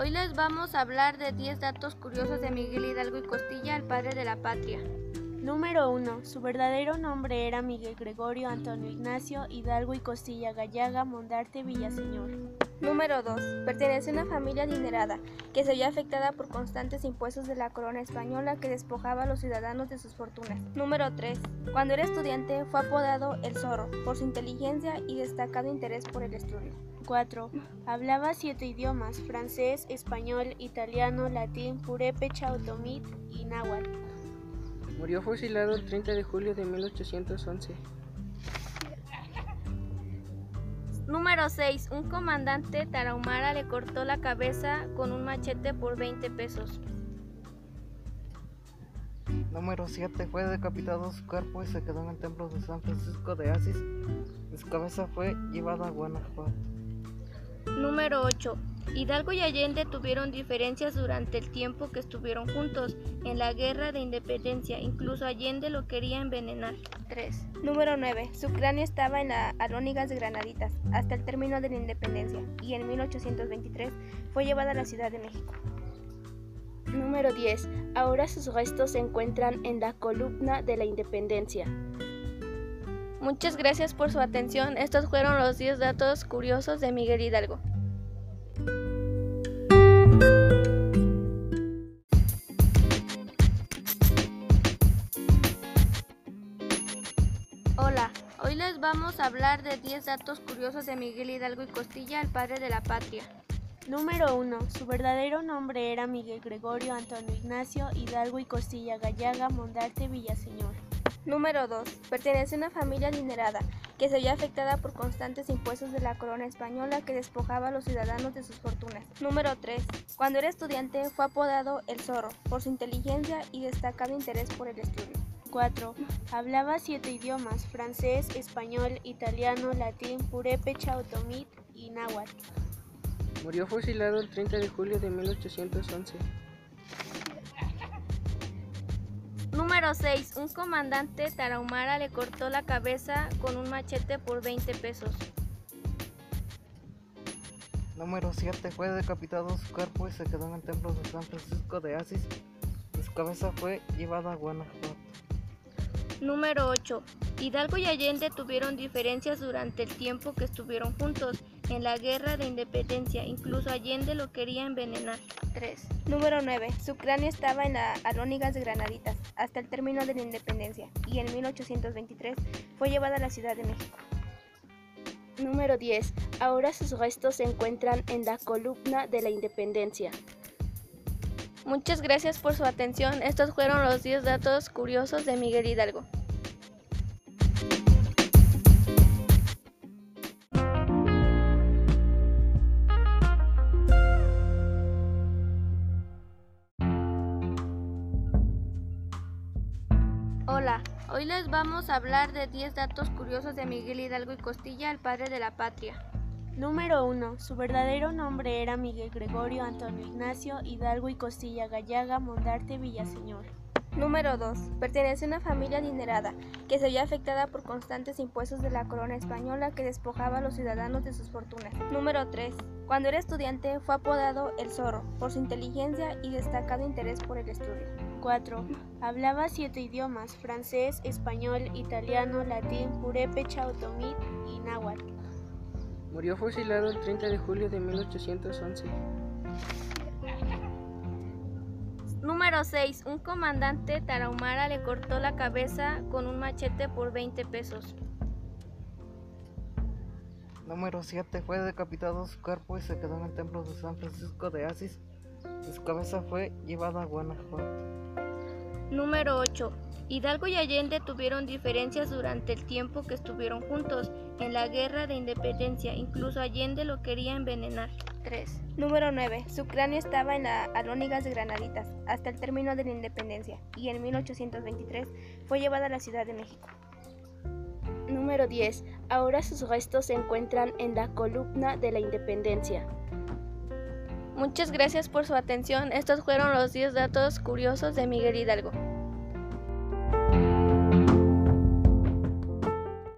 hoy les vamos a hablar de 10 datos curiosos de Miguel Hidalgo y Costilla, el padre de la patria. Número 1. Su verdadero nombre era Miguel Gregorio Antonio Ignacio Hidalgo y Costilla Gallaga Mondarte Villaseñor. Número 2. Pertenece a una familia adinerada que se vio afectada por constantes impuestos de la corona española que despojaba a los ciudadanos de sus fortunas. Número 3. Cuando era estudiante fue apodado El Zorro por su inteligencia y destacado interés por el estudio. 4. Hablaba siete idiomas, francés, español, italiano, latín, purépecha, otomí y náhuatl. Murió fusilado el 30 de julio de 1811. Número 6. Un comandante tarahumara le cortó la cabeza con un machete por 20 pesos. Número 7. Fue decapitado su cuerpo y se quedó en el templo de San Francisco de Asís. Su cabeza fue llevada a Guanajuato. Número 8. Hidalgo y Allende tuvieron diferencias durante el tiempo que estuvieron juntos en la guerra de independencia. Incluso Allende lo quería envenenar. 3. Número 9. Su cráneo estaba en las alónigas de Granaditas hasta el término de la independencia y en 1823 fue llevada a la Ciudad de México. Número 10. Ahora sus restos se encuentran en la columna de la independencia. Muchas gracias por su atención. Estos fueron los 10 datos curiosos de Miguel Hidalgo. Hola, hoy les vamos a hablar de 10 datos curiosos de Miguel Hidalgo y Costilla, el padre de la patria. Número 1. Su verdadero nombre era Miguel Gregorio Antonio Ignacio Hidalgo y Costilla Gallaga Mondarte Villaseñor. Número 2. Pertenece a una familia adinerada que se vio afectada por constantes impuestos de la corona española que despojaba a los ciudadanos de sus fortunas. Número 3. Cuando era estudiante fue apodado El Zorro por su inteligencia y destacado interés por el estudio. 4. Hablaba siete idiomas, francés, español, italiano, latín, purépecha, otomí y náhuatl. Murió fusilado el 30 de julio de 1811. Número 6. Un comandante tarahumara le cortó la cabeza con un machete por 20 pesos. Número 7. Fue decapitado su cuerpo y se quedó en el templo de San Francisco de Asís. Y su cabeza fue llevada a Guanajuato. Número 8. Hidalgo y Allende tuvieron diferencias durante el tiempo que estuvieron juntos en la guerra de independencia. Incluso Allende lo quería envenenar. 3. Número 9. Su cráneo estaba en las alónigas de Granaditas hasta el término de la independencia y en 1823 fue llevada a la Ciudad de México. Número 10. Ahora sus restos se encuentran en la columna de la independencia. Muchas gracias por su atención. Estos fueron los 10 datos curiosos de Miguel Hidalgo. Hola, hoy les vamos a hablar de 10 datos curiosos de Miguel Hidalgo y Costilla, el padre de la patria. Número 1. Su verdadero nombre era Miguel Gregorio Antonio Ignacio Hidalgo y Costilla Gallaga Mondarte Villaseñor. Número 2. Pertenece a una familia adinerada que se vio afectada por constantes impuestos de la corona española que despojaba a los ciudadanos de sus fortunas. Número 3. Cuando era estudiante fue apodado El Zorro por su inteligencia y destacado interés por el estudio. 4. Hablaba siete idiomas, francés, español, italiano, latín, purépecha, otomí y náhuatl. Murió fusilado el 30 de julio de 1811. Número 6. Un comandante tarahumara le cortó la cabeza con un machete por 20 pesos. Número 7. Fue decapitado su cuerpo y se quedó en el templo de San Francisco de Asís. Su cabeza fue llevada a Guanajuato. Número 8. Hidalgo y Allende tuvieron diferencias durante el tiempo que estuvieron juntos en la guerra de independencia. Incluso Allende lo quería envenenar. 3. Número 9. Su cráneo estaba en las alónigas de Granaditas hasta el término de la independencia y en 1823 fue llevada a la Ciudad de México. Número 10. Ahora sus restos se encuentran en la columna de la independencia. Muchas gracias por su atención. Estos fueron los 10 datos curiosos de Miguel Hidalgo.